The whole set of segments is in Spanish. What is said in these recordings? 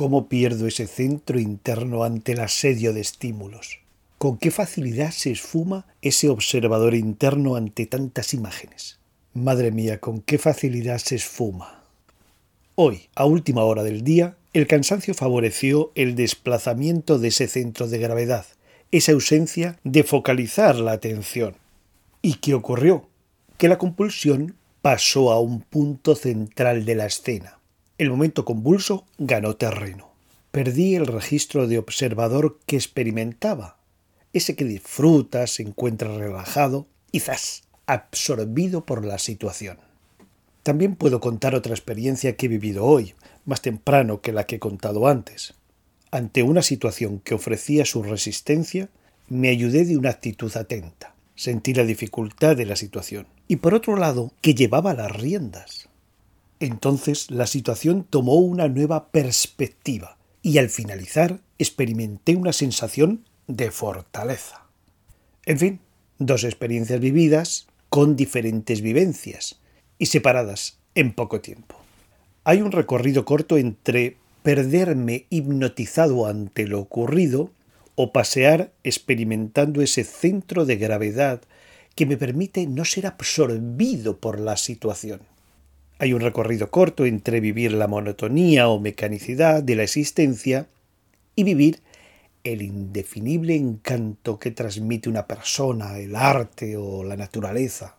¿Cómo pierdo ese centro interno ante el asedio de estímulos? ¿Con qué facilidad se esfuma ese observador interno ante tantas imágenes? Madre mía, con qué facilidad se esfuma. Hoy, a última hora del día, el cansancio favoreció el desplazamiento de ese centro de gravedad, esa ausencia de focalizar la atención. ¿Y qué ocurrió? Que la compulsión pasó a un punto central de la escena. El momento convulso ganó terreno. Perdí el registro de observador que experimentaba, ese que disfruta, se encuentra relajado ¡zas! absorbido por la situación. También puedo contar otra experiencia que he vivido hoy, más temprano que la que he contado antes. Ante una situación que ofrecía su resistencia, me ayudé de una actitud atenta. Sentí la dificultad de la situación y por otro lado que llevaba las riendas. Entonces la situación tomó una nueva perspectiva y al finalizar experimenté una sensación de fortaleza. En fin, dos experiencias vividas con diferentes vivencias y separadas en poco tiempo. Hay un recorrido corto entre perderme hipnotizado ante lo ocurrido o pasear experimentando ese centro de gravedad que me permite no ser absorbido por la situación. Hay un recorrido corto entre vivir la monotonía o mecanicidad de la existencia y vivir el indefinible encanto que transmite una persona, el arte o la naturaleza.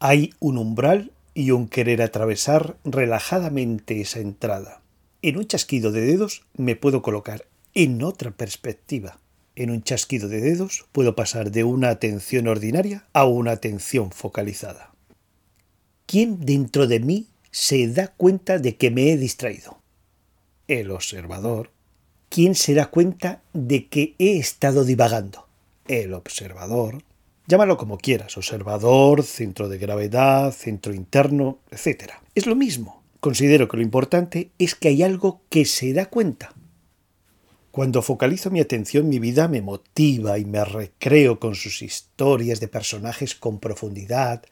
Hay un umbral y un querer atravesar relajadamente esa entrada. En un chasquido de dedos me puedo colocar en otra perspectiva. En un chasquido de dedos puedo pasar de una atención ordinaria a una atención focalizada. ¿Quién dentro de mí se da cuenta de que me he distraído? El observador. ¿Quién se da cuenta de que he estado divagando? El observador. Llámalo como quieras, observador, centro de gravedad, centro interno, etc. Es lo mismo. Considero que lo importante es que hay algo que se da cuenta. Cuando focalizo mi atención, mi vida me motiva y me recreo con sus historias de personajes con profundidad,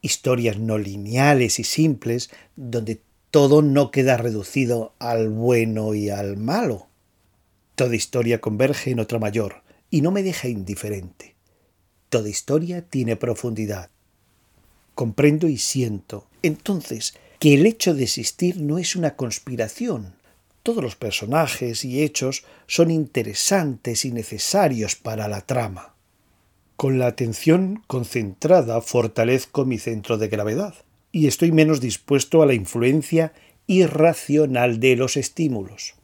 historias no lineales y simples, donde todo no queda reducido al bueno y al malo. Toda historia converge en otra mayor y no me deja indiferente. Toda historia tiene profundidad. Comprendo y siento, entonces, que el hecho de existir no es una conspiración. Todos los personajes y hechos son interesantes y necesarios para la trama. Con la atención concentrada fortalezco mi centro de gravedad y estoy menos dispuesto a la influencia irracional de los estímulos.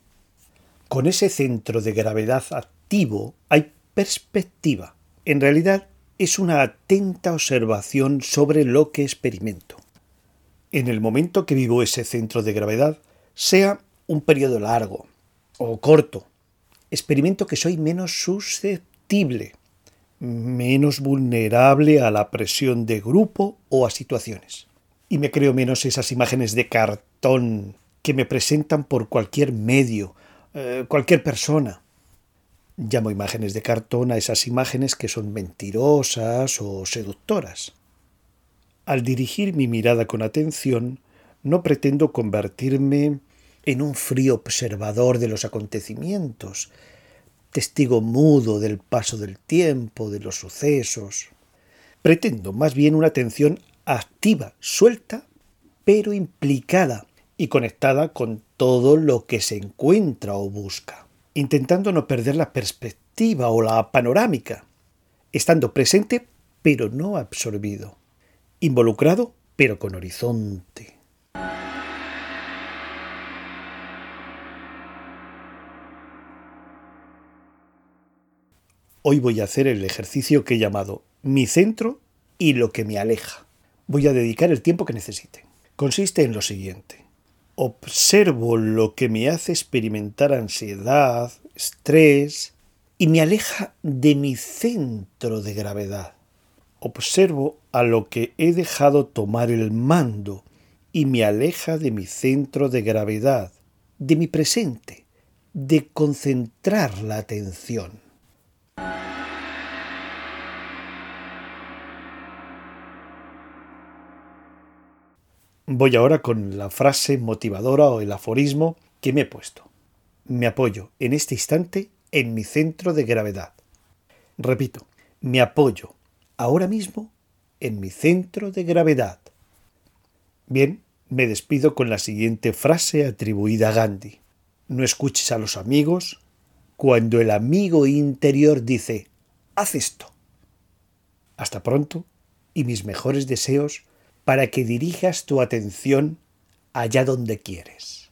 Con ese centro de gravedad activo hay perspectiva. En realidad es una atenta observación sobre lo que experimento. En el momento que vivo ese centro de gravedad, sea un periodo largo o corto, experimento que soy menos susceptible, menos vulnerable a la presión de grupo o a situaciones. Y me creo menos esas imágenes de cartón que me presentan por cualquier medio, eh, cualquier persona. Llamo imágenes de cartón a esas imágenes que son mentirosas o seductoras. Al dirigir mi mirada con atención, no pretendo convertirme en un frío observador de los acontecimientos, testigo mudo del paso del tiempo, de los sucesos. Pretendo más bien una atención activa, suelta, pero implicada y conectada con todo lo que se encuentra o busca intentando no perder la perspectiva o la panorámica, estando presente pero no absorbido, involucrado pero con horizonte. Hoy voy a hacer el ejercicio que he llamado mi centro y lo que me aleja. Voy a dedicar el tiempo que necesite. Consiste en lo siguiente observo lo que me hace experimentar ansiedad, estrés, y me aleja de mi centro de gravedad. Observo a lo que he dejado tomar el mando y me aleja de mi centro de gravedad, de mi presente, de concentrar la atención. Voy ahora con la frase motivadora o el aforismo que me he puesto. me apoyo en este instante en mi centro de gravedad. Repito, me apoyo ahora mismo en mi centro de gravedad. Bien, me despido con la siguiente frase atribuida a Gandhi. No escuches a los amigos cuando el amigo interior dice, haz esto. Hasta pronto y mis mejores deseos para que dirijas tu atención allá donde quieres.